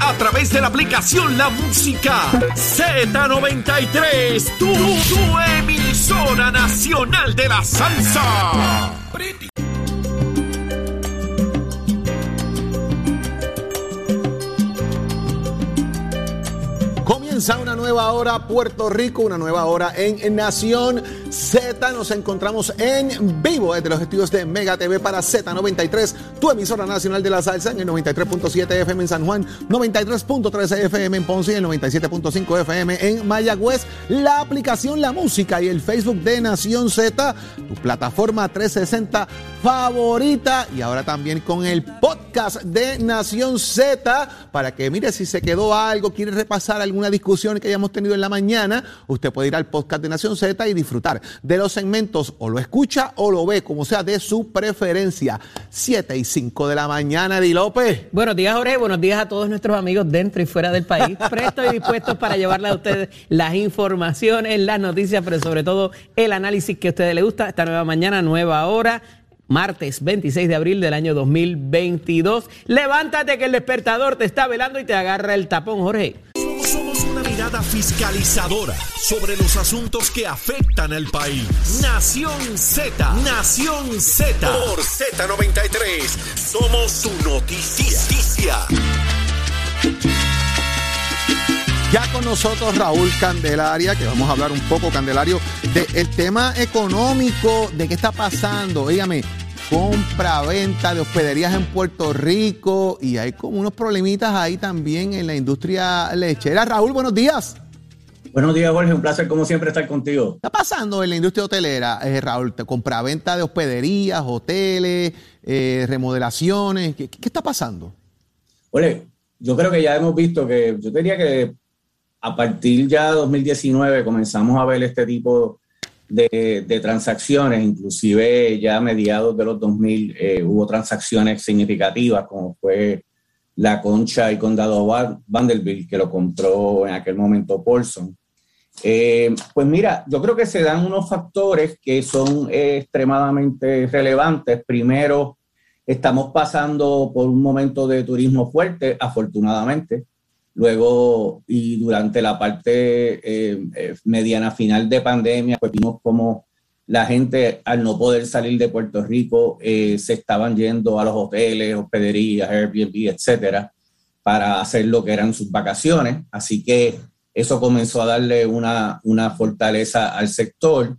A través de la aplicación La Música Z93. Tu, tu emisora nacional de la salsa. Comienza una nueva hora Puerto Rico, una nueva hora en Nación Z. Nos encontramos en vivo desde los estudios de Mega TV para Z93, tu emisora nacional de la salsa en el 93.7 FM en San Juan, 93.3 FM en Ponce y el 97.5 FM en Mayagüez. La aplicación La Música y el Facebook de Nación Z, tu plataforma 360 favorita y ahora también con el podcast de Nación Z para que mire si se quedó algo, quiere repasar alguna discusión que hayamos tenido en la mañana, usted puede ir al podcast de Nación Z y disfrutar de los segmentos o lo escucha o lo ve, como sea de su preferencia. 7 y 5 de la mañana, Di López. Buenos días, Jorge. Buenos días a todos nuestros amigos dentro y fuera del país. Prestos y dispuestos para llevarle a ustedes las informaciones, las noticias, pero sobre todo el análisis que a ustedes les gusta. Esta nueva mañana, nueva hora martes 26 de abril del año 2022. Levántate que el despertador te está velando y te agarra el tapón, Jorge. Mirada fiscalizadora sobre los asuntos que afectan al país. Nación Z, Nación Z. Por Z93, somos su noticia. Ya con nosotros Raúl Candelaria, que vamos a hablar un poco, Candelario, del tema económico, de qué está pasando. Dígame, compra, venta de hospederías en Puerto Rico y hay como unos problemitas ahí también en la industria lechera. Raúl, buenos días. Buenos días, Jorge. Un placer, como siempre, estar contigo. ¿Qué está pasando en la industria hotelera, eh, Raúl? Compra-venta de hospederías, hoteles, eh, remodelaciones. ¿Qué, ¿Qué está pasando? Oye, yo creo que ya hemos visto que, yo diría que a partir ya de 2019 comenzamos a ver este tipo de, transacciones, inclusive ya a mediados de los 2000 eh, hubo transacciones significativas, como fue la Concha y Condado Vanderbilt, que lo compró en aquel momento Paulson. Eh, pues mira, yo creo que se dan unos factores que son eh, extremadamente relevantes. Primero, estamos pasando por un momento de turismo fuerte, afortunadamente. Luego, y durante la parte eh, eh, mediana final de pandemia, pues vimos como la gente, al no poder salir de Puerto Rico, eh, se estaban yendo a los hoteles, hospederías, Airbnb, etcétera, para hacer lo que eran sus vacaciones. Así que eso comenzó a darle una, una fortaleza al sector.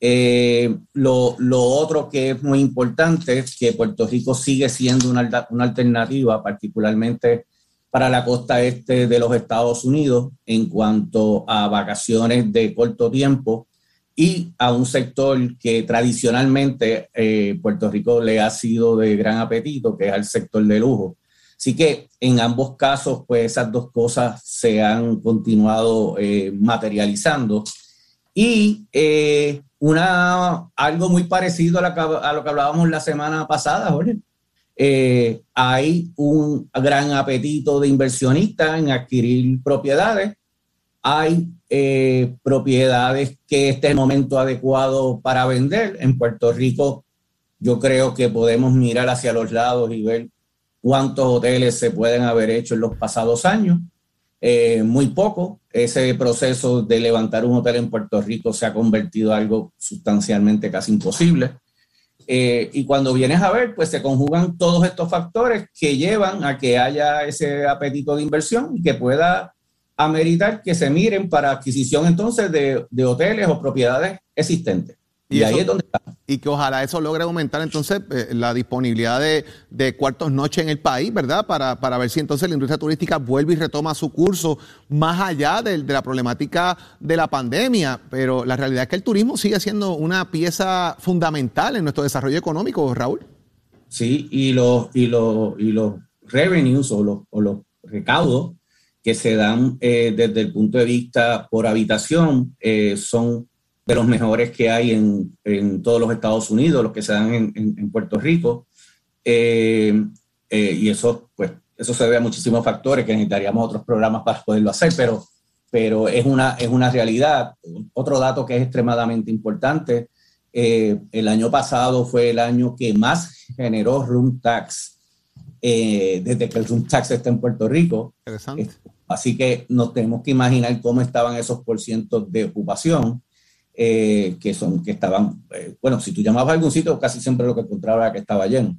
lo, lo, otro que es muy importante es que Puerto Rico sigue siendo una, una alternativa, particularmente para la costa este de los Estados Unidos en cuanto a vacaciones de corto tiempo y a un sector que tradicionalmente eh, Puerto Rico le ha sido de gran apetito, que es el sector de lujo. Así que en ambos casos, pues esas dos cosas se han continuado eh, materializando. Y eh, una, algo muy parecido a, la, a, lo que hablábamos la semana pasada, Jorge, eh, hay un gran apetito de inversionistas en adquirir propiedades. Hay eh, propiedades que este es el momento adecuado para vender. En Puerto Rico, yo creo que podemos mirar hacia los lados y ver cuántos hoteles se pueden haber hecho en los pasados años. Eh, muy poco. Ese proceso de levantar un hotel en Puerto Rico se ha convertido en algo sustancialmente casi imposible. Eh, y cuando vienes a ver, pues se conjugan todos estos factores que llevan a que haya ese apetito de inversión y que pueda ameritar que se miren para adquisición entonces de, de hoteles o propiedades existentes. Y, ahí es donde está. Y que ojalá eso logre aumentar entonces eh, la disponibilidad de, de, cuartos noche en el país, ¿verdad? Para, para, ver si entonces la industria turística vuelve y retoma su curso más allá de, de, la problemática de la pandemia. Pero la realidad es que el turismo sigue siendo una pieza fundamental en nuestro desarrollo económico, Raúl. Sí, y los, y los, y los revenues o los, o los recaudos que se dan eh, desde el punto de vista por habitación eh, son de los mejores que hay en, en, todos los Estados Unidos, los que se dan en, en, Puerto Rico. Eh, y eso, pues, eso se debe a muchísimos factores que necesitaríamos otros programas para poderlo hacer, pero, pero es, una, es una realidad. Otro dato que es extremadamente importante, el año pasado fue el año que más generó room tax desde que el room tax está en Puerto Rico. Interesante. Así que nos tenemos que imaginar cómo estaban esos porcientos de ocupación, eh, que, son, que estaban, eh, bueno, si tú llamabas a algún sitio, casi siempre lo que encontraba era que estaba lleno.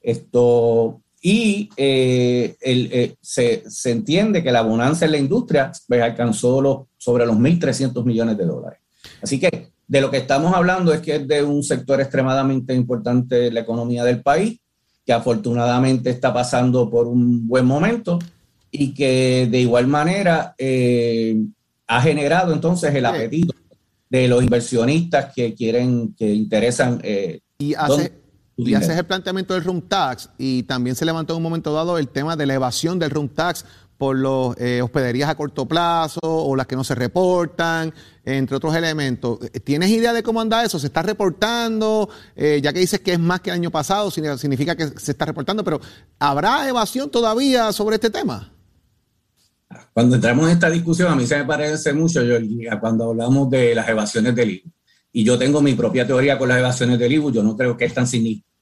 Esto, y eh, el, se, se, entiende que la bonanza en la industria pues, alcanzó los, sobre los 1.300 millones de dólares. Así que de lo que estamos hablando es que es de un sector extremadamente importante de la economía del país, que afortunadamente está pasando por un buen momento y que de igual manera eh, ha generado entonces el apetito de los inversionistas que quieren, que interesan. Eh, y hace, y haces el planteamiento del room tax y también se levantó en un momento dado el tema de la evasión del room tax por las eh, hospederías a corto plazo o las que no se reportan, entre otros elementos. ¿Tienes idea de cómo anda eso? ¿Se está reportando? ya que dices que es más que el año pasado, significa que se está reportando, pero ¿habrá evasión todavía sobre este tema? Cuando entramos en esta discusión, a mí se me parece mucho, yo, cuando hablamos de las evasiones del IBU. Y yo tengo mi propia teoría con las evasiones del IBU. Yo no creo que es tan,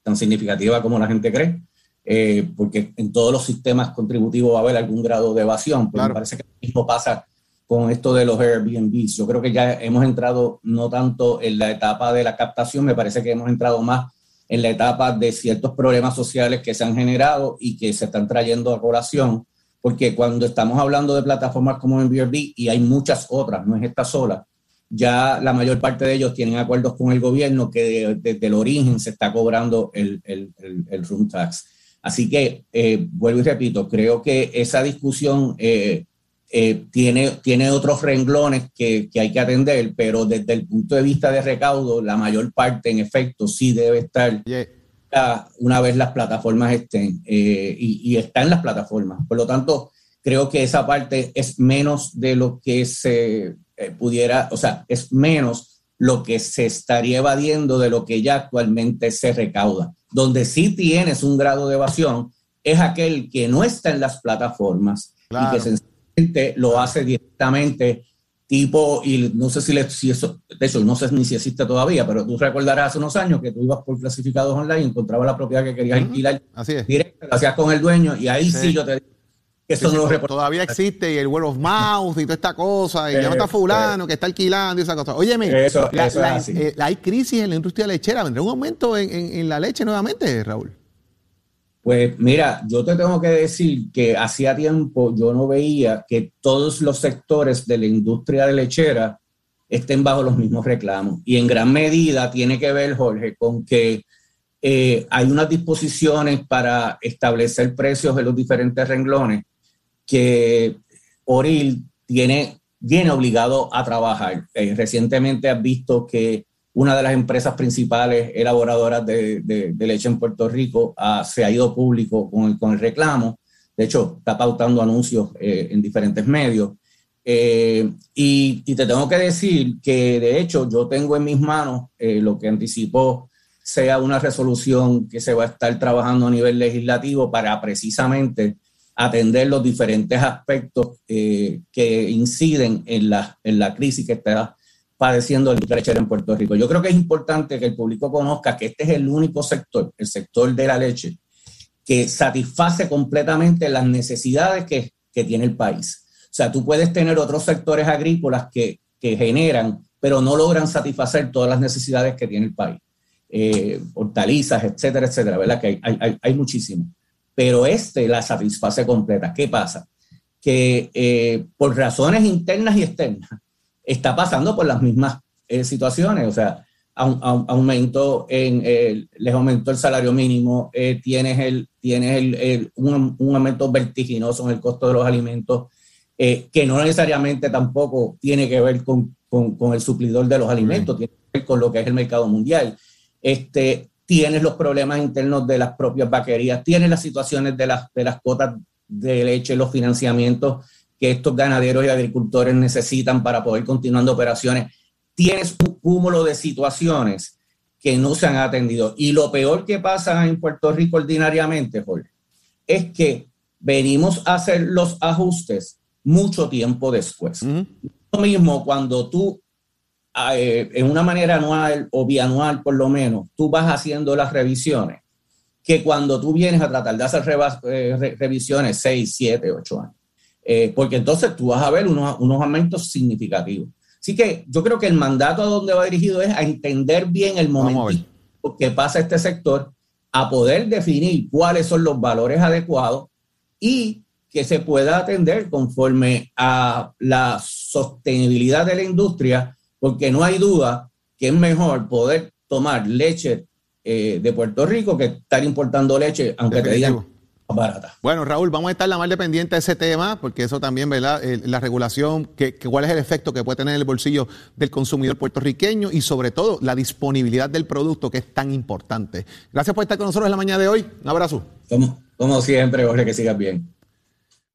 tan significativa como la gente cree, eh, porque en todos los sistemas contributivos va a haber algún grado de evasión. Pero me parece que lo mismo pasa con esto de los Airbnbs. Yo creo que ya hemos entrado no tanto en la etapa de la captación, me parece que hemos entrado más en la etapa de ciertos problemas sociales que se han generado y que se están trayendo a colación porque cuando estamos hablando de plataformas como Airbnb, y hay muchas otras, no es esta sola, ya la mayor parte de ellos tienen acuerdos con el gobierno que desde el origen se está cobrando el, el, el, room tax. Así que, eh, vuelvo y repito, creo que esa discusión eh, eh, tiene, tiene otros renglones que, que, hay que atender, pero desde el punto de vista de recaudo, la mayor parte, en efecto, sí debe estar una vez las plataformas estén eh, y, está en las plataformas. Por lo tanto, creo que esa parte es menos de lo que se eh, pudiera, o sea, es menos lo que se estaría evadiendo de lo que ya actualmente se recauda. Donde sí tienes un grado de evasión es aquel que no está en las plataformas y que sencillamente lo hace directamente tipo, y no sé si, le, si eso, de hecho, no sé ni si existe todavía, pero tú recordarás hace unos años que tú ibas por clasificados online y encontrabas la propiedad que querías alquilar Así es. directo, lo hacías con el dueño y ahí sí, yo te digo que eso no lo Todavía existe y el word of mouth y toda esta cosa, y eh, está fulano eh. que está alquilando y esa cosa. Óyeme, eso, la, eh, hay crisis en la industria lechera, ¿vendrá un aumento en, en la leche nuevamente, Raúl? Pues mira, yo te tengo que decir que hacía tiempo yo no veía que todos los sectores de la industria de lechera estén bajo los mismos reclamos. Y en gran medida tiene que ver, Jorge, con que eh, hay unas disposiciones para establecer precios en los diferentes renglones que Oril tiene, viene obligado a trabajar. Eh, recientemente has visto que una de las empresas principales elaboradoras de, leche en Puerto Rico se ha ido público con el, con el, reclamo. De hecho, está pautando anuncios eh, en diferentes medios. Eh, y, te tengo que decir que, de hecho, yo tengo en mis manos eh, lo que anticipó sea una resolución que se va a estar trabajando a nivel legislativo para precisamente atender los diferentes aspectos que inciden en la, en la crisis que está padeciendo el lechera en Puerto Rico. Yo creo que es importante que el público conozca que este es el único sector, el sector de la leche, que satisface completamente las necesidades que, que tiene el país. O sea, tú puedes tener otros sectores agrícolas que, que generan, pero no logran satisfacer todas las necesidades que tiene el país. Eh, hortalizas, etcétera, etcétera, ¿verdad? Que hay, hay, hay muchísimo. Pero este la satisface completa. ¿Qué pasa? Que eh, por razones internas y externas, está pasando por las mismas eh, situaciones, o sea, aumento en, les aumentó el salario mínimo, eh, tienes, el, tienes el, un, un, aumento vertiginoso en el costo de los alimentos, eh, que no necesariamente tampoco tiene que ver con, con, con el suplidor de los alimentos, tiene que ver con lo que es el mercado mundial. Este, tienes los problemas internos de las propias vaquerías, tienes las situaciones de las, de las cuotas de leche, los financiamientos que estos ganaderos y agricultores necesitan para poder continuar operaciones. Tienes un cúmulo de situaciones que no se han atendido. Y lo peor que pasa en Puerto Rico ordinariamente, Jorge, es que venimos a hacer los ajustes mucho tiempo después. Lo mismo cuando tú, eh, en una manera anual o bianual por lo menos, tú vas haciendo las revisiones, que cuando tú vienes a tratar de hacer eh, revisiones 6, 7, 8 años. Eh, porque entonces tú vas a ver unos, unos aumentos significativos. Así que yo creo que el mandato a donde va dirigido es a entender bien el momento que pasa este sector, a poder definir cuáles son los valores adecuados y que se pueda atender conforme a la sostenibilidad de la industria, porque no hay duda que es mejor poder tomar leche eh, de Puerto Rico que estar importando leche, aunque te digan barata. Bueno, Raúl, vamos a estar la más dependiente de ese tema, porque eso también, ¿verdad? la regulación, que, cuál es el efecto que puede tener en el bolsillo del consumidor puertorriqueño y sobre todo la disponibilidad del producto, que es tan importante. Gracias por estar con nosotros en la mañana de hoy. Un abrazo. Como, como siempre, Jorge, que sigas bien.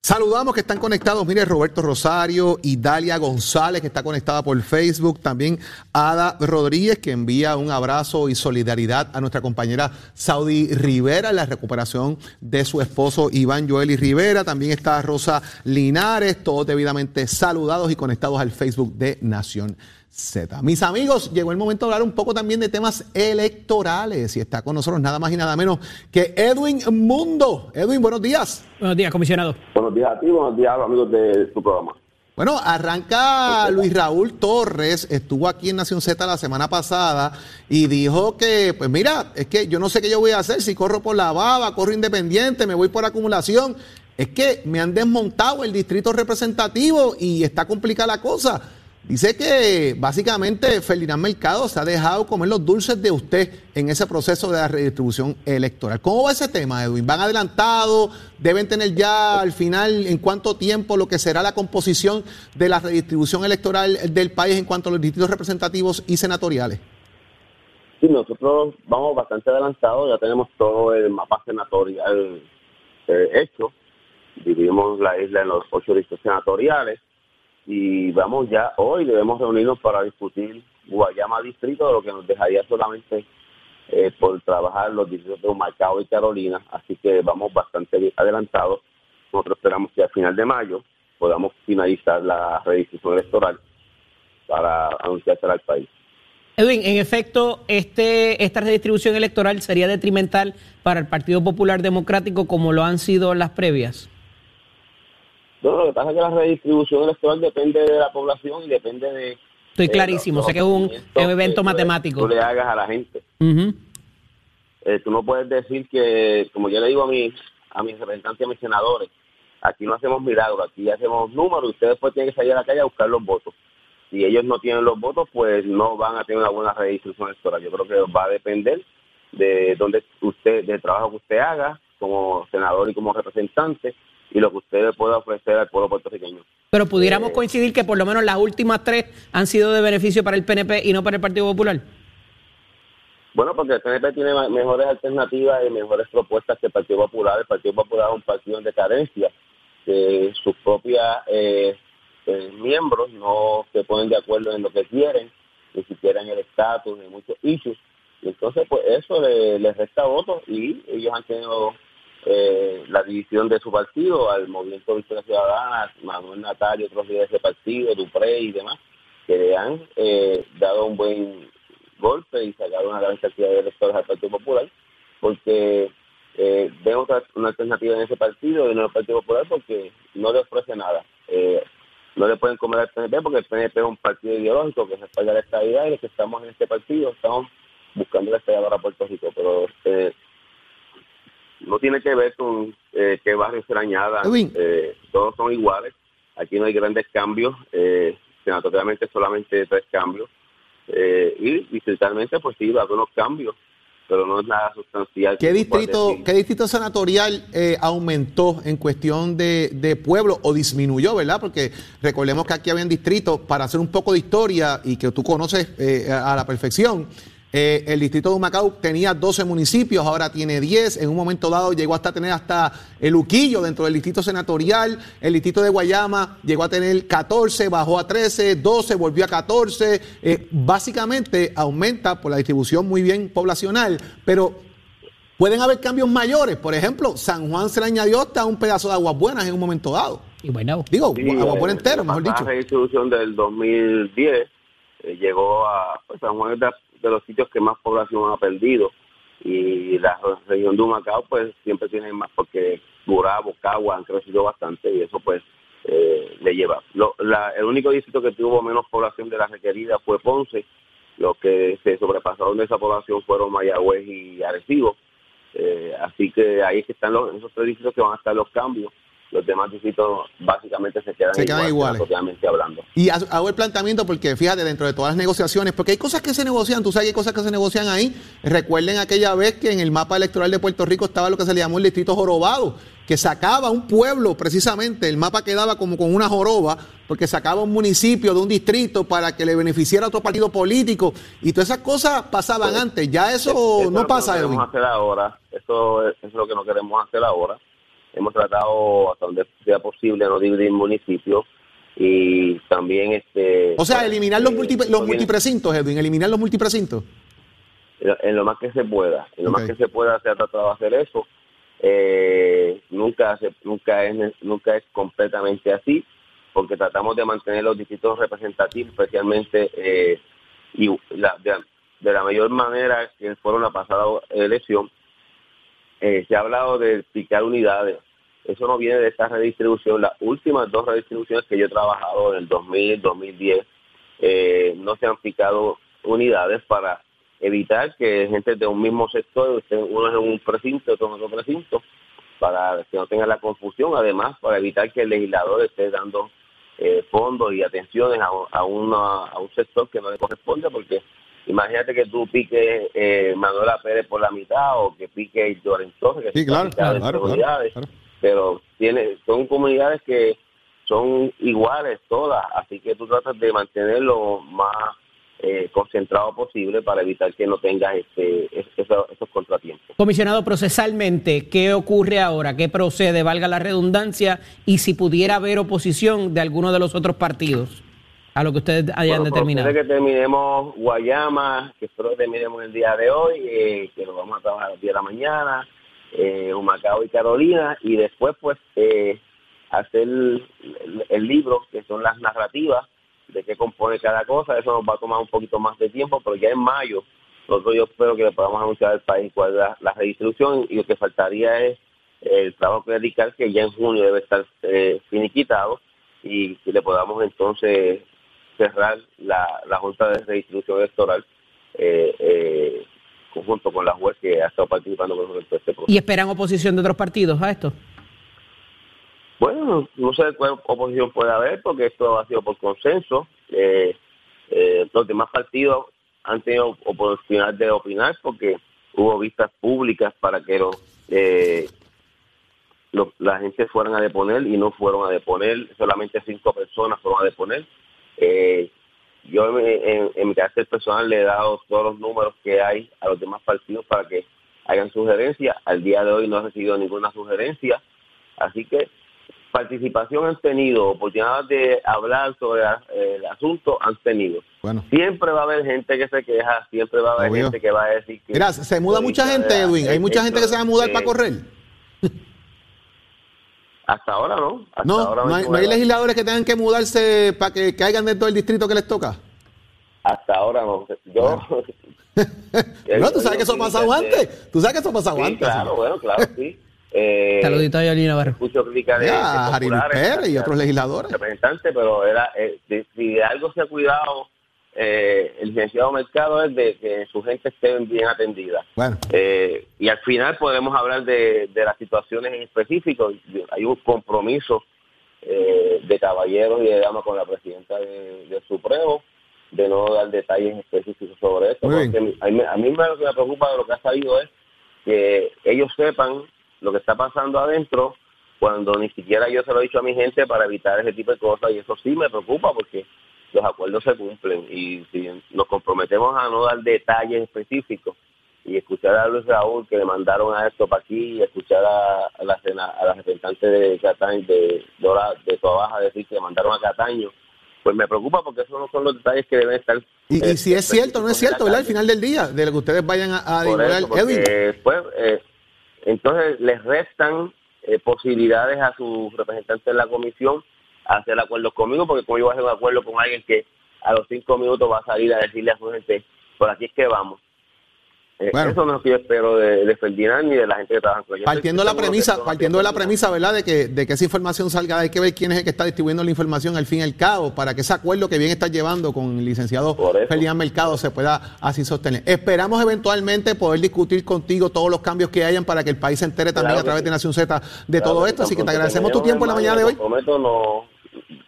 Saludamos que están conectados, mire, Roberto Rosario y Dalia González, que está conectada por Facebook. También Ada Rodríguez, que envía un abrazo y solidaridad a nuestra compañera Saudi Rivera en la recuperación de su esposo Iván Joel y Rivera. También está Rosa Linares, todos debidamente saludados y conectados al Facebook de Nación Z. Mis amigos, llegó el momento de hablar un poco también de temas electorales y está con nosotros nada más y nada menos que Edwin Mundo. Edwin, buenos días. Buenos días, comisionado. Buenos días a ti, buenos días a los amigos de tu programa. Bueno, arranca Luis Raúl Torres, estuvo aquí en Nación Z la semana pasada y dijo que, pues mira, es que yo no sé qué yo voy a hacer, si corro por la baba, corro independiente, me voy por acumulación, es que me han desmontado el distrito representativo y está complicada la cosa. Dice que básicamente Ferdinand Mercado se ha dejado comer los dulces de usted en ese proceso de la redistribución electoral. ¿Cómo va ese tema, Edwin? ¿Van adelantados? ¿Deben tener ya al final en cuánto tiempo lo que será la composición de la redistribución electoral del país en cuanto a los distritos representativos y senatoriales? Sí, nosotros vamos bastante adelantados, ya tenemos todo el mapa senatorial eh, hecho. Dividimos la isla en los ocho distritos senatoriales y vamos ya hoy debemos reunirnos para discutir Guayama Distrito, lo que nos dejaría solamente eh, por trabajar los distritos de Humacao y Carolina, así que vamos bastante adelantados. Nosotros esperamos que al final de mayo podamos finalizar la redistribución electoral para anunciársela al país. Edwin, en efecto, este, esta redistribución electoral sería detrimental para el Partido Popular Democrático como lo han sido las previas. No, lo que pasa es que la redistribución electoral depende de la población y depende de... Estoy clarísimo, sé que es un, evento matemático. Tú le hagas a la gente. Eh, tú no puedes decir que, como yo le digo a mis, a mis representantes y a mis senadores, aquí no hacemos milagros, aquí hacemos números y ustedes después tienen que salir a la calle a buscar los votos. Si ellos no tienen los votos, pues no van a tener una buena redistribución electoral. Yo creo que va a depender de dónde usted, del trabajo que usted haga como senador y como representante y lo que usted pueda ofrecer al pueblo puertorriqueño. Pero pudiéramos eh, coincidir que por lo menos las últimas tres han sido de beneficio para el PNP y no para el Partido Popular. Bueno, porque el PNP tiene mejores alternativas y mejores propuestas que el Partido Popular. El Partido Popular es un partido en decadencia, que sus propios eh, eh, miembros no se ponen de acuerdo en lo que quieren, ni siquiera en el estatus, en muchos issues. Y entonces, pues eso les resta votos y ellos han tenido eh, la división de su partido al Movimiento Victoria Ciudadana, Manuel Natal y otros líderes de partido, Dupré y demás, que le han eh, dado un buen golpe y sacado una gran cantidad de electores al Partido Popular, porque eh, otra, una alternativa en ese partido y en el Partido Popular porque no le ofrece nada. Eh, no le pueden comer al PNP porque el PNP es un partido ideológico que respalda la estabilidad y los que estamos en este partido estamos buscando la estabilidad para Puerto Rico, pero eh, no tiene que ver con eh, qué barrio se añada. Eh, todos son iguales. Aquí no hay grandes cambios. Eh, senatorialmente solamente tres cambios. Eh, y distritalmente, pues sí, va a haber unos cambios, pero no es nada sustancial. ¿Qué distrito, ¿qué distrito senatorial aumentó en cuestión de, de, pueblo o disminuyó, verdad? Porque recordemos que aquí habían distritos, para hacer un poco de historia y que tú conoces a la perfección, Eh, el distrito de Humacao tenía 12 municipios, ahora tiene 10. En un momento dado llegó hasta tener hasta el Uquillo dentro del distrito senatorial. El distrito de Guayama llegó a tener 14, bajó a 13, 12, volvió a 14. Eh, básicamente aumenta por la distribución muy bien poblacional, pero pueden haber cambios mayores. Por ejemplo, San Juan se le añadió hasta un pedazo de aguas buenas en un momento dado. Y bueno, Digo, Sí, agua eh, buena entero, mejor La dicho. redistribución del 2010 eh, llegó a pues, San Juan de, de los sitios que más población ha perdido y la región de Humacao pues siempre tiene más porque Gurabo, Cagua han crecido bastante y eso pues eh, le lleva. El único distrito que tuvo menos población de la requerida fue Ponce, los que se sobrepasaron de esa población fueron Mayagüez y Arecibo. Eh, así que ahí es que están los, esos tres distritos que van a estar los cambios. Los demás distritos básicamente se quedan, Se quedan iguales. hablando. Y ha- hago el planteamiento porque, fíjate, dentro de todas las negociaciones, porque hay cosas que se negocian, tú sabes que hay cosas que se negocian ahí. Recuerden aquella vez que en el mapa electoral de Puerto Rico estaba lo que se le llamó el distrito jorobado, que sacaba un pueblo precisamente, el mapa quedaba como con una joroba, porque sacaba un municipio de un distrito para que le beneficiara a otro partido político. Y todas esas cosas pasaban antes, ya eso, Eso es no lo pasa, que no Edwin. queremos hacer ahora. Eso es, eso es lo que no queremos hacer ahora. Hemos tratado hasta donde sea posible no dividir municipios y también este O sea, eliminar los, eh, multi- los multiprecintos, Edwin, eliminar los multiprecintos. en- lo más que se pueda en lo más que se pueda se ha tratado de hacer eso Eh, nunca se, nunca es nunca es completamente así porque tratamos de mantener los distritos representativos especialmente eh, y la, de, de la mayor manera que fueron la pasada elección eh, se ha hablado de picar unidades. Eso no viene de esta redistribución. Las últimas dos redistribuciones que yo he trabajado en el 2000, 2010, eh, no se han picado unidades para evitar que gente de un mismo sector, uno en un precinto, otro en otro precinto, para que no tenga la confusión. Además, para evitar que el legislador esté dando eh, fondos y atenciones a, a, a un sector que no le corresponde, porque imagínate que tú piques eh, Manuela Pérez por la mitad o que pique Lloren Torres, Sí, claro, claro, claro, claro, comunidades, claro. pero tiene, son comunidades que son iguales todas, así que tú tratas de mantenerlo más eh, concentrado posible para evitar que no tengas este, es- esos, esos contratiempos. Comisionado, procesalmente, ¿qué ocurre ahora? ¿Qué procede, valga la redundancia? Y si pudiera haber oposición de alguno de los otros partidos a lo que ustedes hayan Bueno, determinado. procede que terminemos Guayama, que espero que terminemos el día de hoy, eh, que lo vamos a trabajar el día de la mañana, eh, Humacao y Carolina, y después pues eh, hacer el, el- el libro, que son las narrativas de qué compone cada cosa, eso nos va a tomar un poquito más de tiempo, pero ya en mayo, nosotros yo espero que le podamos anunciar al país cuál es la, la redistribución y lo que faltaría es el trabajo clerical que ya en junio debe estar eh, finiquitado y que le podamos entonces cerrar la, la Junta de Redistribución Electoral eh, eh, conjunto con la juez que ha estado participando con nosotros en todo este proceso. ¿Y esperan oposición de otros partidos a esto? Bueno, no sé cuál oposición puede haber porque esto ha sido por consenso. Eh, eh, los demás partidos han tenido oportunidad de opinar porque hubo vistas públicas para que los, eh, los- la gente fueran a deponer y no fueron a deponer. Solamente cinco personas fueron a deponer. Eh, yo en, en- en mi carácter personal le he dado todos los números que hay a los demás partidos para que hagan sugerencias. Al día de hoy no he recibido ninguna sugerencia. Así que participación han tenido, oportunidad de hablar sobre eh, el asunto han tenido. Bueno. Siempre va a haber gente que se queja, siempre va a haber Obvio. gente que va a decir que... Mira, se muda mucha gente, Edwin. Hay mucha gente que se va a mudar para correr. Hasta ahora no. Hasta No, ahora no hay, no hay legisladores que tengan que mudarse para que caigan dentro del distrito que les toca. Hasta ahora no. Yo... No, tú sabes que eso ha pasado antes. Tú sabes que eso ha pasado Sí, antes. claro, bueno, claro, sí. Eh, Saludito a Yolina Navarro. escucho críticas de, Ya, de Harry Luis populares, Pérez y otros legisladores. representantes, pero era eh, de- si de algo se ha cuidado eh, el licenciado Mercado es de que su gente esté bien atendida. Bueno, Eh, y al final podremos hablar de, de las situaciones en específico. Hay un compromiso eh, de caballeros y de damas con la presidenta de- del Supremo de no dar detalles específicos sobre esto. Porque a mí, a mí me- lo que me preocupa de lo que ha salido es que ellos sepan lo que está pasando adentro cuando ni siquiera yo se lo he dicho a mi gente para evitar ese tipo de cosas y eso sí me preocupa porque los acuerdos se cumplen y si nos comprometemos a no dar detalles específicos y escuchar a Luis Raúl que le mandaron a esto para aquí y escuchar a, la, a la representante de Cataño, de Dora, de Baja decir que le mandaron a Cataño, pues me preocupa porque esos no son los detalles que deben estar. Y, y si es cierto no es cierto, ¿verdad? Al final del día, de lo que ustedes vayan a, a pues, eh, entonces les restan eh, posibilidades a sus representantes en la comisión a hacer acuerdos conmigo, porque yo voy a hacer un acuerdo con alguien que a los cinco minutos va a salir a decirle a su gente, por aquí es que vamos. Eh, eso no es lo que yo espero de, de, Ferdinand ni de la gente que trabaja con ellos. Partiendo la premisa, partiendo de la premisa, ¿verdad? De que, de que esa información salga, hay que ver quién es el que está distribuyendo la información al fin y al cabo, para que ese acuerdo que bien está llevando con el licenciado Ferdinand Mercado se pueda así sostener. Esperamos eventualmente poder discutir contigo todos los cambios que hayan para que el país se entere también a través de Nación Z de todo esto. Así que te agradecemos tu tiempo en la mañana de hoy. Prometo, no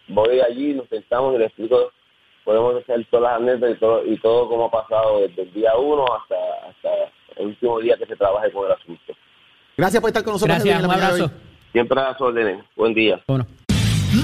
voy allí, nos sentamos y le explico podemos hacer todas las anécdotas y todo, y todo como ha pasado desde el día uno hasta, hasta el último día que se trabaje con el asunto. Gracias por estar con nosotros. Gracias, un abrazo. Siempre a las órdenes. Buen día. Bueno.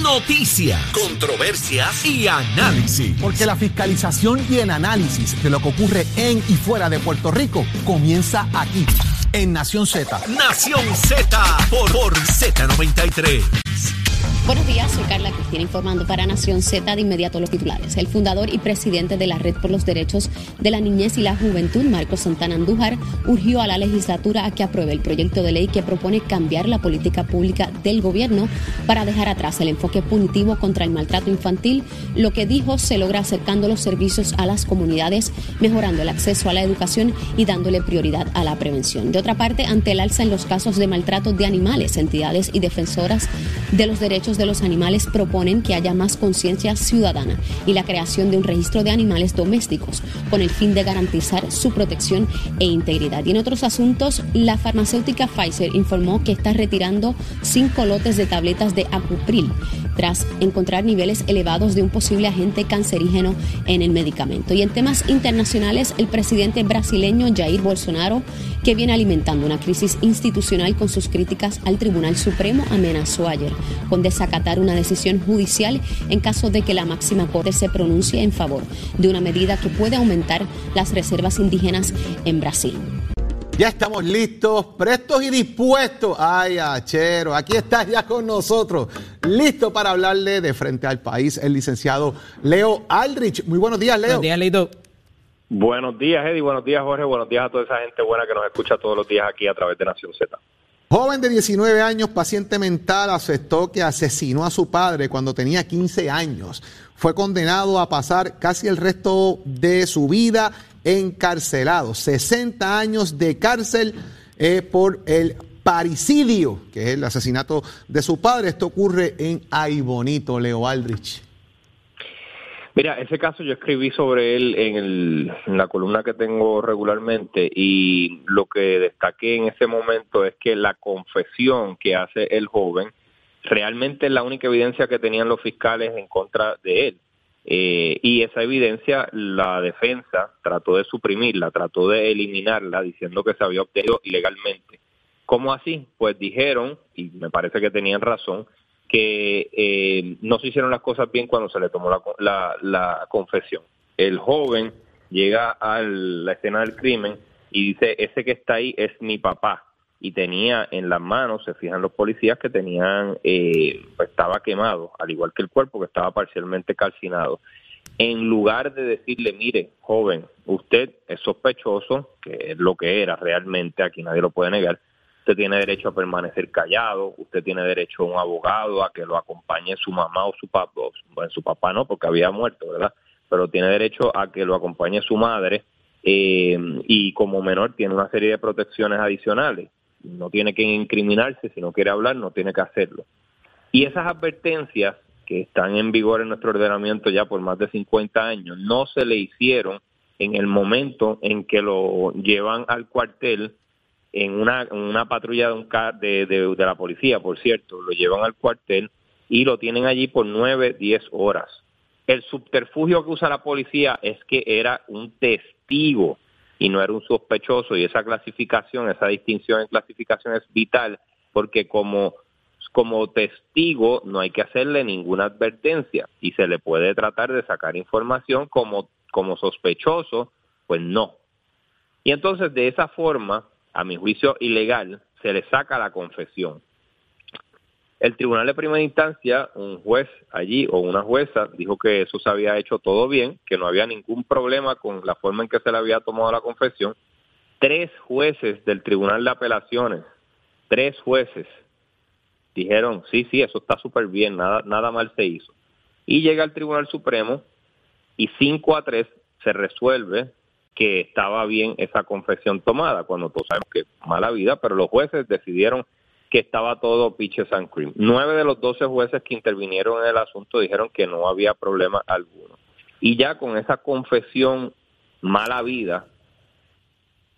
Noticias, controversias y análisis. Porque la fiscalización y el análisis de lo que ocurre en y fuera de Puerto Rico comienza aquí, en Nación Z. Nación Z por, por Z93. Buenos días, soy Carla Cristina informando para Nación Z de inmediato los titulares. El fundador y presidente de la Red por los Derechos de la Niñez y la Juventud, Marcos Santana Andújar, urgió a la legislatura a que apruebe el proyecto de ley que propone cambiar la política pública del gobierno para dejar atrás el enfoque punitivo contra el maltrato infantil, lo que dijo se logra acercando los servicios a las comunidades, mejorando el acceso a la educación y dándole prioridad a la prevención. De otra parte, ante el alza en los casos de maltrato de animales, entidades y defensoras de los derechos de los animales proponen que haya más conciencia ciudadana y la creación de un registro de animales domésticos con el fin de garantizar su protección e integridad. Y en otros asuntos, la farmacéutica Pfizer informó que está retirando cinco lotes de tabletas de Acupril tras encontrar niveles elevados de un posible agente cancerígeno en el medicamento. Y en temas internacionales, el presidente brasileño Jair Bolsonaro, que viene alimentando una crisis institucional con sus críticas al Tribunal Supremo, amenazó ayer con desacatar una decisión judicial en caso de que la máxima corte se pronuncie en favor de una medida que puede aumentar las reservas indígenas en Brasil. Ya estamos listos, prestos y dispuestos. Ay, Achero, aquí está ya con nosotros, listo para hablarle de frente al país, el licenciado Leo Aldrich. Muy buenos días, Leo. Buenos días, Leo. Buenos días, Eddie. Buenos días, Jorge. Buenos días a toda esa gente buena que nos escucha todos los días aquí a través de Nación Z. Joven de 19 años, paciente mental, aceptó que asesinó a su padre cuando tenía 15 años. Fue condenado a pasar casi el resto de su vida encarcelado. 60 años de cárcel eh, por el paricidio, que es el asesinato de su padre. Esto ocurre en Aibonito, Leo Aldrich. Mira, ese caso yo escribí sobre él en, el, en, la columna que tengo regularmente y lo que destaqué en ese momento es que la confesión que hace el joven realmente es la única evidencia que tenían los fiscales en contra de él. Eh, y esa evidencia la defensa trató de suprimirla, trató de eliminarla diciendo que se había obtenido ilegalmente. ¿Cómo así? Pues dijeron, y me parece que tenían razón, que eh, no se hicieron las cosas bien cuando se le tomó la, la, confesión. El joven llega a la escena del crimen y dice, ese que está ahí es mi papá y tenía en las manos, se fijan los policías que tenían, eh, pues, estaba quemado, al igual que el cuerpo que estaba parcialmente calcinado. En lugar de decirle, mire, joven, usted es sospechoso, que es lo que era realmente, aquí nadie lo puede negar, usted tiene derecho a permanecer callado, usted tiene derecho a un abogado, a que lo acompañe su mamá o su papá, bueno, su papá no, porque había muerto, ¿verdad? Pero tiene derecho a que lo acompañe su madre eh, y como menor tiene una serie de protecciones adicionales no tiene que incriminarse, si no quiere hablar, no tiene que hacerlo. Y esas advertencias que están en vigor en nuestro ordenamiento ya por más de 50 años, no se le hicieron en el momento en que lo llevan al cuartel en una, una patrulla de, de, de, la policía, por cierto, lo llevan al cuartel y lo tienen allí por 9, 10 horas. El subterfugio que usa la policía es que era un testigo y no era un sospechoso y esa clasificación, esa distinción en clasificación es vital porque como como testigo no hay que hacerle ninguna advertencia y se le puede tratar de sacar información como, como sospechoso, pues no. Y entonces de esa forma, a mi juicio ilegal, se le saca la confesión. El tribunal de primera instancia, un juez allí o una jueza dijo que eso se había hecho todo bien, que no había ningún problema con la forma en que se le había tomado la confesión. Tres jueces del tribunal de apelaciones, tres jueces dijeron, sí, sí, eso está súper bien, nada, nada mal se hizo. Y llega al Tribunal Supremo y 5 a 3 se resuelve que estaba bien esa confesión tomada, cuando todos sabemos que mala vida, pero los jueces decidieron que estaba todo pitches and. Nueve de los doce jueces que intervinieron en el asunto dijeron que no había problema alguno. Y ya con esa confesión mala vida,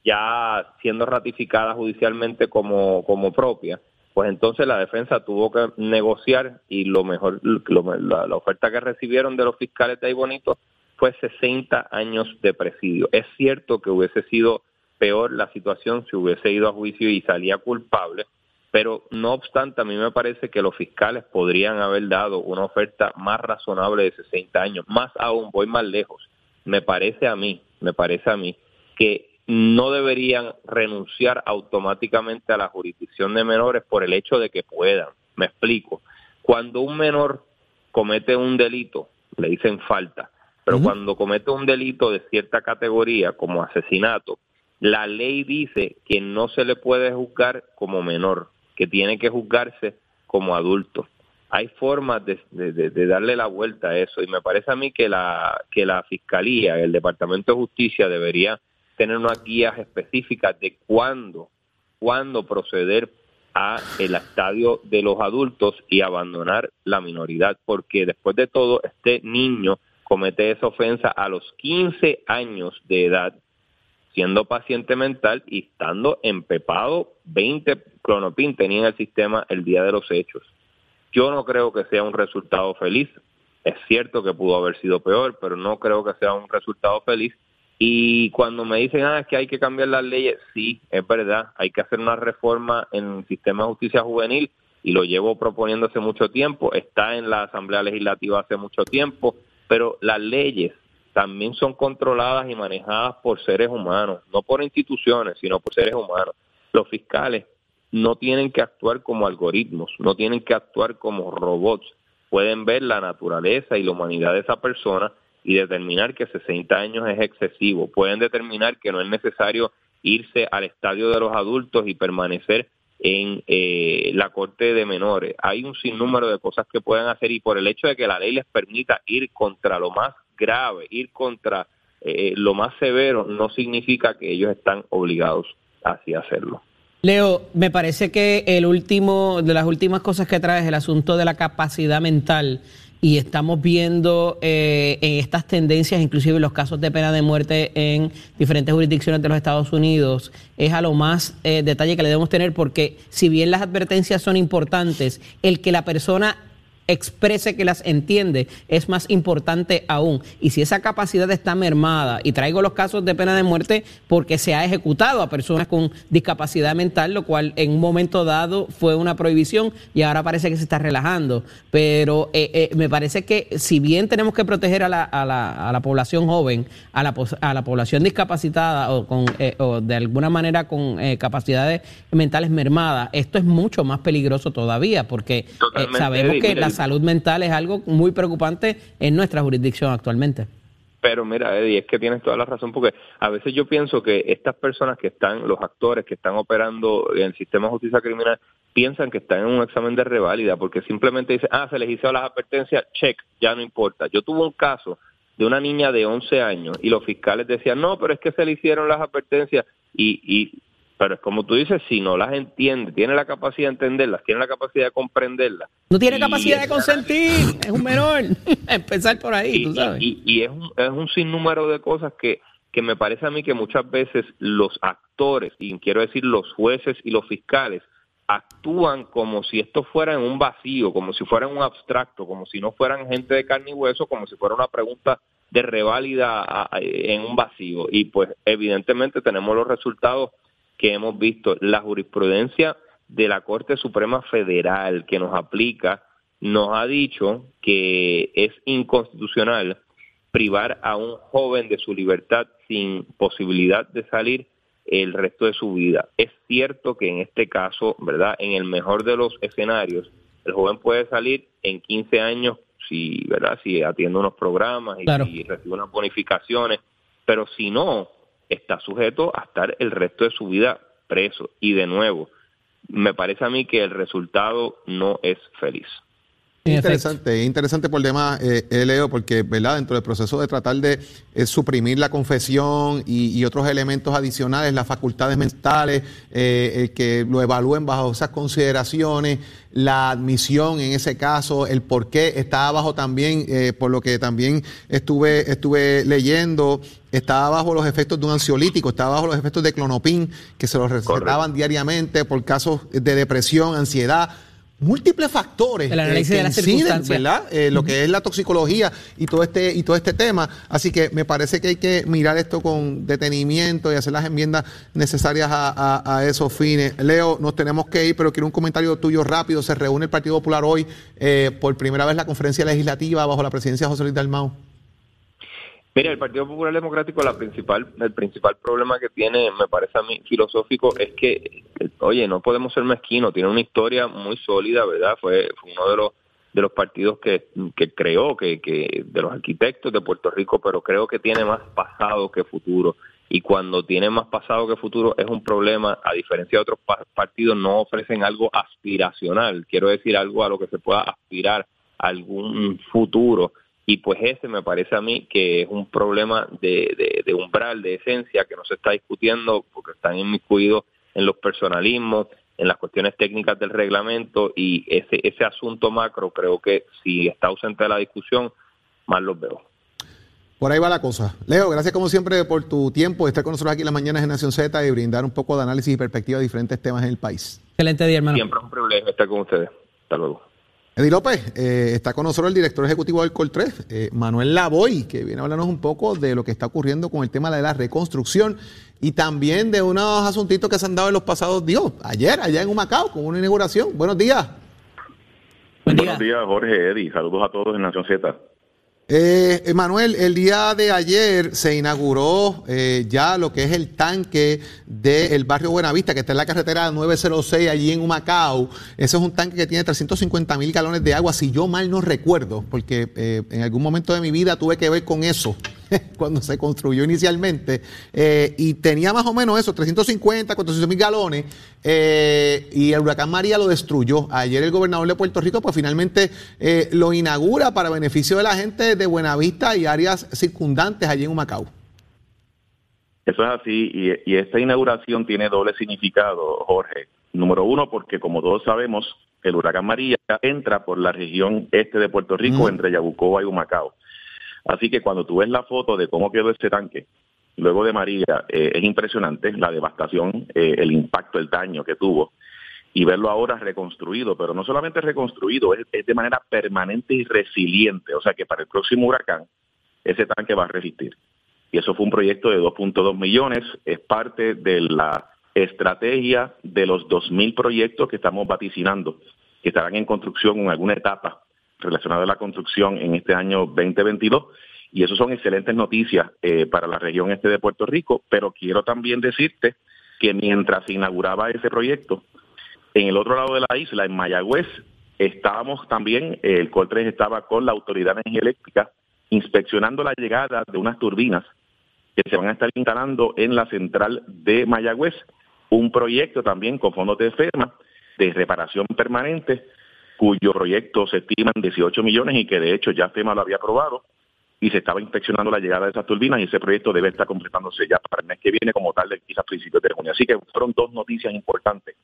ya siendo ratificada judicialmente como, como propia, pues entonces la defensa tuvo que negociar y lo mejor, la, oferta que recibieron de los fiscales de ahí bonito fue 60 años de presidio. Es cierto que hubiese sido peor la situación si hubiese ido a juicio y salía culpable, pero no obstante, a mí me parece que los fiscales podrían haber dado una oferta más razonable de 60 años. Más aún, voy más lejos. Me parece a mí, me parece a mí que no deberían renunciar automáticamente a la jurisdicción de menores por el hecho de que puedan. Me explico. Cuando un menor comete un delito, le dicen falta, pero cuando comete un delito de cierta categoría, como asesinato, la ley dice que no se le puede juzgar como menor, que tiene que juzgarse como adulto. Hay formas de, darle la vuelta a eso y me parece a mí que la, que la Fiscalía, el Departamento de Justicia debería tener unas guías específicas de cuándo, cuándo proceder a el estadio de los adultos y abandonar la minoridad, porque después de todo este niño comete esa ofensa a los 15 años de edad siendo paciente mental y estando empepado, 20 clonopin tenía en el sistema el día de los hechos. Yo no creo que sea un resultado feliz. Es cierto que pudo haber sido peor, pero no creo que sea un resultado feliz. Y cuando me dicen, ah, que hay que cambiar las leyes, sí, es verdad, hay que hacer una reforma en el sistema de justicia juvenil y lo llevo proponiendo hace mucho tiempo, está en la Asamblea Legislativa hace mucho tiempo, pero las leyes también son controladas y manejadas por seres humanos, no por instituciones, sino por seres humanos. Los fiscales no tienen que actuar como algoritmos, no tienen que actuar como robots, pueden ver la naturaleza y la humanidad de esa persona y determinar que 60 años es excesivo, pueden determinar que no es necesario irse al estadio de los adultos y permanecer en eh, la corte de menores. Hay un sinnúmero de cosas que pueden hacer y por el hecho de que la ley les permita ir contra lo más grave, ir contra eh, lo más severo, no significa que ellos están obligados a hacerlo. Leo, me parece que el último, de las últimas cosas que traes, el asunto de la capacidad mental, y estamos viendo eh, en estas tendencias, inclusive los casos de pena de muerte en diferentes jurisdicciones de los Estados Unidos, es a lo más eh, detalle que le debemos tener, porque si bien las advertencias son importantes, el que la persona exprese que las entiende es más importante aún. Y si esa capacidad está mermada, y traigo los casos de pena de muerte porque se ha ejecutado a personas con discapacidad mental, lo cual en un momento dado fue una prohibición y ahora parece que se está relajando. Pero eh, eh, me parece que si bien tenemos que proteger a la, a la, a la población joven, a la, a la población discapacitada o, con, eh, o de alguna manera con capacidades mentales mermadas, esto es mucho más peligroso todavía porque sabemos que la salud mental es algo muy preocupante en nuestra jurisdicción actualmente. Pero mira, Eddie, es que tienes toda la razón, porque a veces yo pienso que estas personas que están, los actores que están operando en el sistema de justicia criminal, piensan que están en un examen de reválida, porque simplemente dicen, ah, se les hizo las advertencias, check, ya no importa. Yo tuve un caso de una niña de 11 años y los fiscales decían, no, pero es que se le hicieron las advertencias y, y pero es como tú dices, si no las entiende, tiene la capacidad de entenderlas, tiene la capacidad de comprenderlas. No tiene capacidad de consentir, es un menor. Empezar por ahí, tú sabes. Y, es, un, es un sinnúmero de cosas que, que me parece a mí que muchas veces los actores, y quiero decir los jueces y los fiscales, actúan como si esto fuera en un vacío, como si fuera en un abstracto, como si no fueran gente de carne y hueso, como si fuera una pregunta de reválida en un vacío. Y pues evidentemente tenemos los resultados que hemos visto, la jurisprudencia de la Corte Suprema Federal que nos aplica nos ha dicho que es inconstitucional privar a un joven de su libertad sin posibilidad de salir el resto de su vida. Es cierto que en este caso, ¿verdad? En el mejor de los escenarios, el joven puede salir en 15 años si, ¿verdad? Si atiende unos programas y, y recibe unas bonificaciones, pero si no, está sujeto a estar el resto de su vida preso. Y de nuevo, me parece a mí que el resultado no es feliz. Interesante, interesante por demás, eh, eh, Leo, porque ¿verdad? dentro del proceso de tratar de eh, suprimir la confesión y, otros elementos adicionales, las facultades mentales, el que lo evalúen bajo esas consideraciones, la admisión en ese caso, el por qué estaba bajo también, por lo que también estuve, estuve leyendo, estaba bajo los efectos de un ansiolítico, estaba bajo los efectos de clonopin, que se los recetaban diariamente por casos de depresión, ansiedad múltiples factores el análisis de inciden, ¿verdad? Eh, lo que es la toxicología y todo este y todo este tema. Así que me parece que hay que mirar esto con detenimiento y hacer las enmiendas necesarias a, esos fines. Leo, nos tenemos que ir, pero quiero un comentario tuyo rápido. Se reúne el Partido Popular hoy eh, por primera vez la conferencia legislativa bajo la presidencia de José Luis Dalmau. Mira, el Partido Popular Democrático, la principal, el principal problema que tiene, me parece a mí filosófico, es que, oye, no podemos ser mezquinos, tiene una historia muy sólida, ¿verdad? Fue, uno de los de los partidos que, que creó, que, que de los arquitectos de Puerto Rico, pero creo que tiene más pasado que futuro. Y cuando tiene más pasado que futuro es un problema, a diferencia de otros partidos, no ofrecen algo aspiracional, quiero decir algo a lo que se pueda aspirar, algún futuro y pues ese me parece a mí que es un problema de, de, umbral, de esencia, que no se está discutiendo porque están inmiscuidos en los personalismos, en las cuestiones técnicas del reglamento y ese, ese asunto macro creo que si está ausente de la discusión, más los veo. Por ahí va la cosa. Leo, gracias como siempre por tu tiempo de estar con nosotros aquí en las mañanas en Nación Z y brindar un poco de análisis y perspectiva de diferentes temas en el país. Excelente día, hermano. Siempre es un privilegio estar con ustedes. Hasta luego. Eddie López, eh, está con nosotros el director ejecutivo del COL3, eh, Manuel Lavoy, que viene a hablarnos un poco de lo que está ocurriendo con el tema de la reconstrucción y también de unos asuntitos que se han dado en los pasados días, ayer, allá en Humacao, con una inauguración. Buenos días. Buenos días, Jorge, Eddie. Saludos a todos en Nación Z. Eh, el día de ayer se inauguró eh, ya lo que es el tanque del barrio Buenavista, que está en la carretera 906 allí en Humacao. Ese es un tanque que tiene 350 mil galones de agua, si yo mal no recuerdo, porque eh, en algún momento de mi vida tuve que ver con eso. cuando se construyó inicialmente, eh, y tenía más o menos eso, 350, 400 mil galones, eh, y el huracán María lo destruyó. Ayer el gobernador de Puerto Rico, pues finalmente eh, lo inaugura para beneficio de la gente de Buenavista y áreas circundantes allí en Humacao. Eso es así, y, esta inauguración tiene doble significado, Jorge. Número uno, porque como todos sabemos, el huracán María entra por la región este de Puerto Rico, entre Yabucoa y Humacao. Así que cuando tú ves la foto de cómo quedó ese tanque, luego de María, eh, es impresionante la devastación, eh, el impacto, el daño que tuvo. Y verlo ahora reconstruido, pero no solamente reconstruido, es, de manera permanente y resiliente. O sea que para el próximo huracán, ese tanque va a resistir. Y eso fue un proyecto de 2.2 millones, es parte de la estrategia de los 2.000 proyectos que estamos vaticinando, que estarán en construcción en alguna etapa relacionado a la construcción en este año 2022 y eso son excelentes noticias eh, para la región este de Puerto Rico, pero quiero también decirte que mientras se inauguraba ese proyecto, en el otro lado de la isla, en Mayagüez, estábamos también, el COL3 estaba con la Autoridad de Energía Eléctrica inspeccionando la llegada de unas turbinas que se van a estar instalando en la central de Mayagüez, un proyecto también con fondos de FEMA de reparación permanente cuyo proyecto se estima en 18 millones y que de hecho ya FEMA lo había aprobado y se estaba inspeccionando la llegada de esas turbinas y ese proyecto debe estar completándose ya para el mes que viene como tal, quizás principios de junio. Así que fueron dos noticias importantes.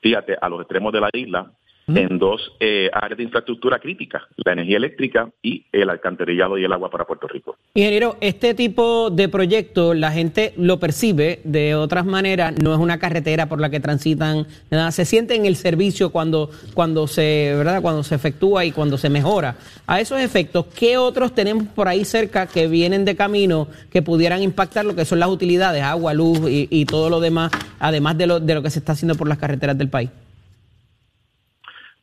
Fíjate, a los extremos de la isla, en dos eh, áreas de infraestructura crítica, la energía eléctrica y el alcantarillado y el agua para Puerto Rico. Ingeniero, este tipo de proyecto la gente lo percibe de otras maneras, no es una carretera por la que transitan, nada, se siente en el servicio cuando, cuando, se, ¿verdad? cuando se efectúa y cuando se mejora. A esos efectos, ¿qué otros tenemos por ahí cerca que vienen de camino que pudieran impactar lo que son las utilidades, agua, luz y, y todo lo demás, además de lo, de lo que se está haciendo por las carreteras del país?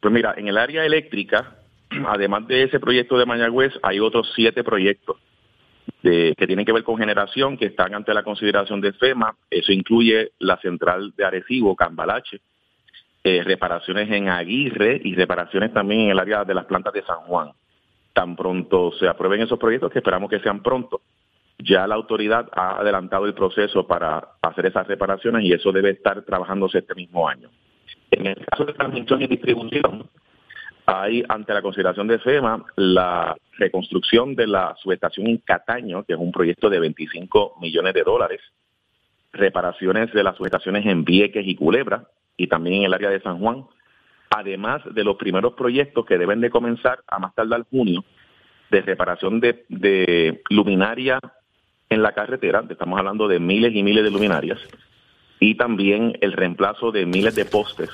Pues mira, en el área eléctrica, además de ese proyecto de Mayagüez, hay otros siete proyectos que tienen que ver con generación que están ante la consideración de FEMA. Eso incluye la central de Arecibo, Cambalache, eh, reparaciones en Aguirre y reparaciones también en el área de las plantas de San Juan. Tan pronto se aprueben esos proyectos, que esperamos que sean pronto, ya la autoridad ha adelantado el proceso para hacer esas reparaciones y eso debe estar trabajándose este mismo año. En el caso de transmisión y distribución, hay ante la consideración de FEMA la reconstrucción de la subestación en Cataño, que es un proyecto de 25 millones de dólares, reparaciones de las subestaciones en Vieques y Culebra y también en el área de San Juan, además de los primeros proyectos que deben de comenzar a más tardar junio de reparación de, de luminaria en la carretera, estamos hablando de miles y miles de luminarias, y también el reemplazo de miles de postes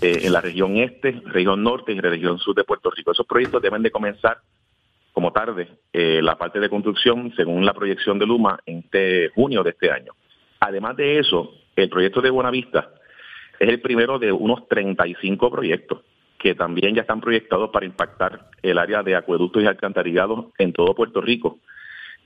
eh, en la región este, región norte y región sur de Puerto Rico. Esos proyectos deben de comenzar como tarde eh, la parte de construcción según la proyección de Luma en este junio de este año. Además de eso, el proyecto de Buenavista es el primero de unos 35 proyectos que también ya están proyectados para impactar el área de acueductos y alcantarillados en todo Puerto Rico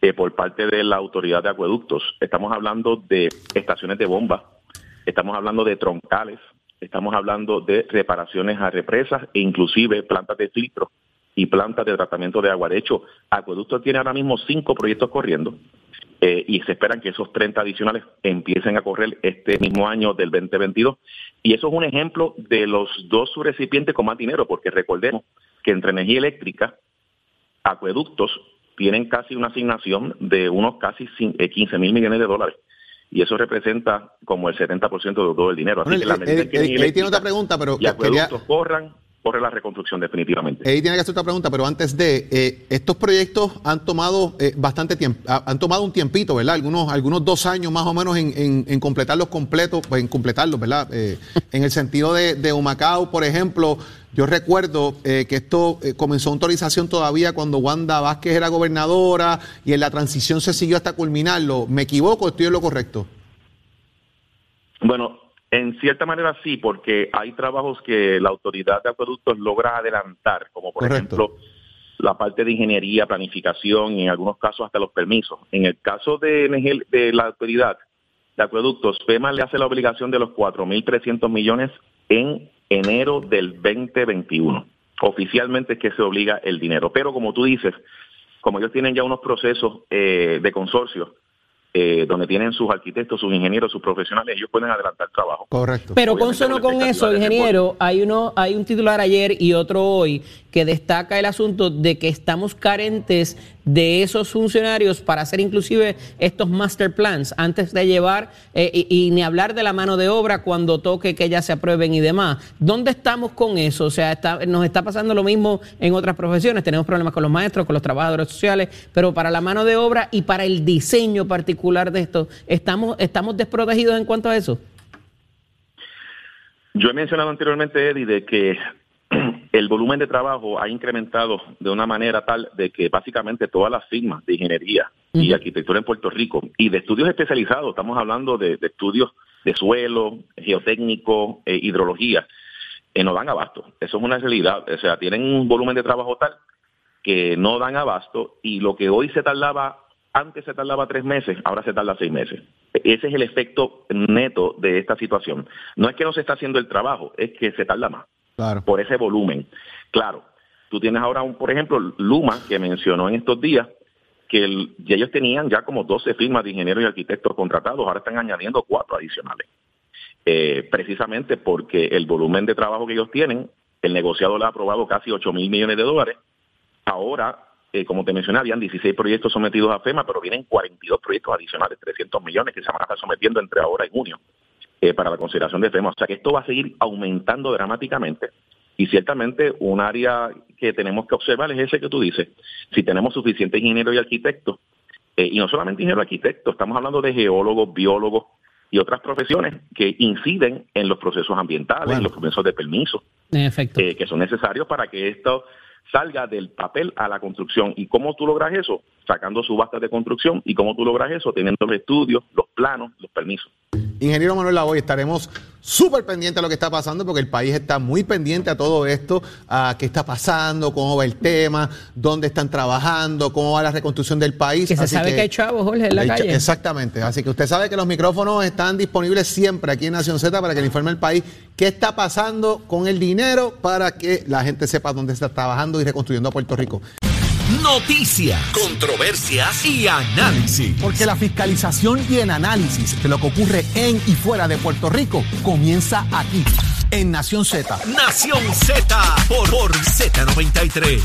eh, por parte de la autoridad de acueductos. Estamos hablando de estaciones de bomba, estamos hablando de troncales, estamos hablando de reparaciones a represas e inclusive plantas de filtro y plantas de tratamiento de agua. De hecho, Acueductos tiene ahora mismo cinco proyectos corriendo eh, y se esperan que esos 30 adicionales empiecen a correr este mismo año del 2022. Y eso es un ejemplo de los dos recipientes con más dinero, porque recordemos que entre energía eléctrica, acueductos tienen casi una asignación de unos casi 15 eh, mil millones de dólares. Y eso representa como el 70% de todo el dinero. Así que la medida que ahí tiene otra pregunta, pero y acueductos corran, corre la reconstrucción definitivamente. Ahí tiene que hacer otra pregunta, pero antes de, eh, estos proyectos han tomado eh, bastante tiempo, han tomado un tiempito, ¿verdad? Algunos, algunos dos años más o menos en, en, completarlos completos, pues en completarlos, ¿verdad? en el sentido de, de Humacao, por ejemplo, yo recuerdo eh, que esto eh, comenzó autorización todavía cuando Wanda Vázquez era gobernadora y en la transición se siguió hasta culminarlo. ¿Me equivoco estoy en lo correcto? Bueno, en cierta manera sí, porque hay trabajos que la autoridad de acueductos logra adelantar, como por ejemplo la parte de ingeniería, planificación y en algunos casos hasta los permisos. En el caso de, de la autoridad de acueductos, FEMA le hace la obligación de los 4.300 millones en enero del 2021. Oficialmente es que se obliga el dinero. Pero como tú dices, como ellos tienen ya unos procesos eh, de consorcio, eh, donde tienen sus arquitectos, sus ingenieros, sus profesionales, ellos pueden adelantar trabajo. Correcto. Pero consono con eso, ingeniero, hay uno, hay un titular ayer y otro hoy que destaca el asunto de que estamos carentes de esos funcionarios para hacer inclusive estos master plans antes de llevar eh, y, ni hablar de la mano de obra cuando toque que ya se aprueben y demás. ¿Dónde estamos con eso? O sea, nos está pasando lo mismo en otras profesiones. Tenemos problemas con los maestros, con los trabajadores sociales, pero para la mano de obra y para el diseño particular de esto, ¿estamos, estamos desprotegidos en cuanto a eso? Yo he mencionado anteriormente, Eddie, de que el volumen de trabajo ha incrementado de una manera tal de que básicamente todas las firmas de ingeniería y arquitectura en Puerto Rico y de estudios especializados, estamos hablando de, estudios de suelo, geotécnico, eh, hidrología, eh, no dan abasto. Eso es una realidad. O sea, tienen un volumen de trabajo tal que no dan abasto y lo que hoy se tardaba, antes se tardaba tres meses, ahora se tarda seis meses. Ese es el efecto neto de esta situación. No es que no se está haciendo el trabajo, es que se tarda más por ese volumen. Claro, tú tienes ahora, un, por ejemplo, Luma, que mencionó en estos días, que ellos tenían ya como 12 firmas de ingenieros y arquitectos contratados, ahora están añadiendo cuatro adicionales. Eh, precisamente porque el volumen de trabajo que ellos tienen, el negociado le ha aprobado casi 8 mil millones de dólares. Ahora, eh, como te mencioné, habían 16 proyectos sometidos a FEMA, pero vienen 42 proyectos adicionales, 300 millones que se van a estar sometiendo entre ahora y junio. Eh, para la consideración de FEMA. O sea que esto va a seguir aumentando dramáticamente y ciertamente un área que tenemos que observar es ese que tú dices. Si tenemos suficientes ingenieros y arquitectos, eh, y no solamente ingenieros y arquitectos, estamos hablando de geólogos, biólogos y otras profesiones que inciden en los procesos ambientales, en los procesos de permiso, eh, que son necesarios para que esto salga del papel a la construcción. ¿Y cómo tú logras eso? Sacando subastas de construcción. ¿Y cómo tú logras eso? Teniendo los estudios, los planos, los permisos. Ingeniero Manuel Lavoy, estaremos súper pendientes a lo que está pasando porque el país está muy pendiente a todo esto, a qué está pasando, cómo va el tema, dónde están trabajando, cómo va la reconstrucción del país. Que se Así sabe que hay chavos, Jorge, en la calle. Exactamente. Así que usted sabe que los micrófonos están disponibles siempre aquí en Nación Z para que le informe al país qué está pasando con el dinero para que la gente sepa dónde está trabajando y reconstruyendo a Puerto Rico. Noticias, controversias y análisis. Porque la fiscalización y el análisis de lo que ocurre en y fuera de Puerto Rico comienza aquí, en Nación Z. Nación Z por, por Z93.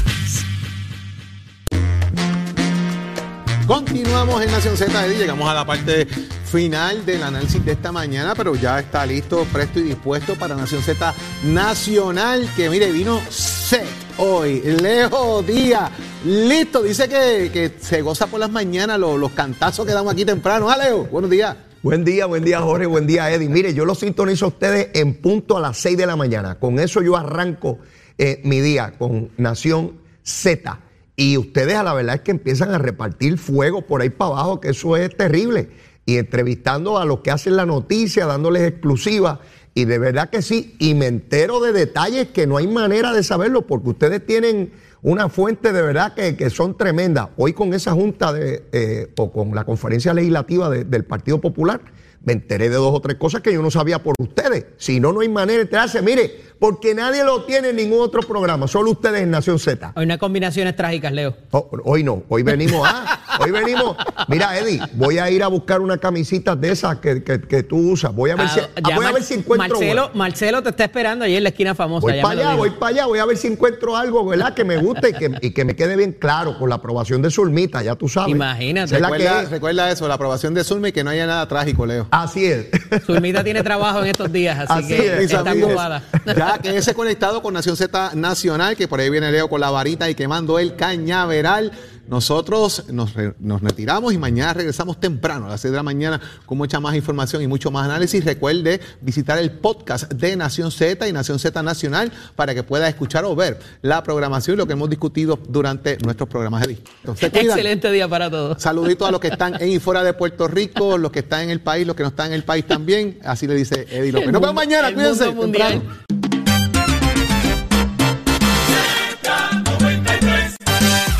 Continuamos en Nación Z, Eddie. Llegamos a la parte final del análisis de esta mañana, pero ya está listo, presto y dispuesto para Nación Z Nacional, que mire, vino set hoy. Leo Díaz, listo. Dice que, que se goza por las mañanas los, los cantazos que damos aquí temprano. Ah, Leo, buenos días. Buen día, buen día Jorge, buen día Eddie. Mire, yo los sintonizo a ustedes en punto a las 6 de la mañana. Con eso yo arranco eh, mi día con Nación Z. Y ustedes a la verdad es que empiezan a repartir fuego por ahí para abajo, que eso es terrible. Y entrevistando a los que hacen la noticia, dándoles exclusivas. Y de verdad que sí, y me entero de detalles que no hay manera de saberlo, porque ustedes tienen una fuente de verdad que, que son tremendas. Hoy con esa junta de, eh, o con la conferencia legislativa de- del Partido Popular, me enteré de dos o tres cosas que yo no sabía por ustedes. Si no, no hay manera de enterarse. Mire, porque nadie lo tiene en ningún otro programa, solo ustedes en Nación Z. Hoy no hay combinaciones trágicas, Leo. Oh, hoy no, hoy venimos a, hoy venimos. Mira, Eddie, voy a ir a buscar una camisita de esas que, que- que tú usas. Voy a ver, si, Ah, ah, ya voy a ver si encuentro Marcelo, una. Marcelo te está esperando ahí en la esquina famosa. Voy ya para allá, voy para allá, voy a ver si encuentro algo, ¿verdad? Que me guste y que, y que me quede bien claro con la aprobación de Zulmita, ya tú sabes. Imagínate. Es Recuerda, es. recuerda eso, la aprobación de Zulma y que no haya nada trágico, Leo. Así es. Zulmita tiene trabajo en estos días, así, Así que es, está amigos. ocupada. Ya que ese conectado con Nación Z Nacional, que por ahí viene Leo con la varita y quemando el cañaveral. Nosotros nos, re- nos retiramos y mañana regresamos temprano a las 6 de la mañana con mucha más información y mucho más análisis. Recuerde visitar el podcast de Nación Z y Nación Z Nacional para que pueda escuchar o ver la programación y lo que hemos discutido durante nuestros programas. Entonces, cuidan. Excelente día para todos. Saluditos a los que están en y fuera de Puerto Rico, los que están en el país, los que no están en el país también. Así le dice Eddie López. Nos vemos mañana, cuídense.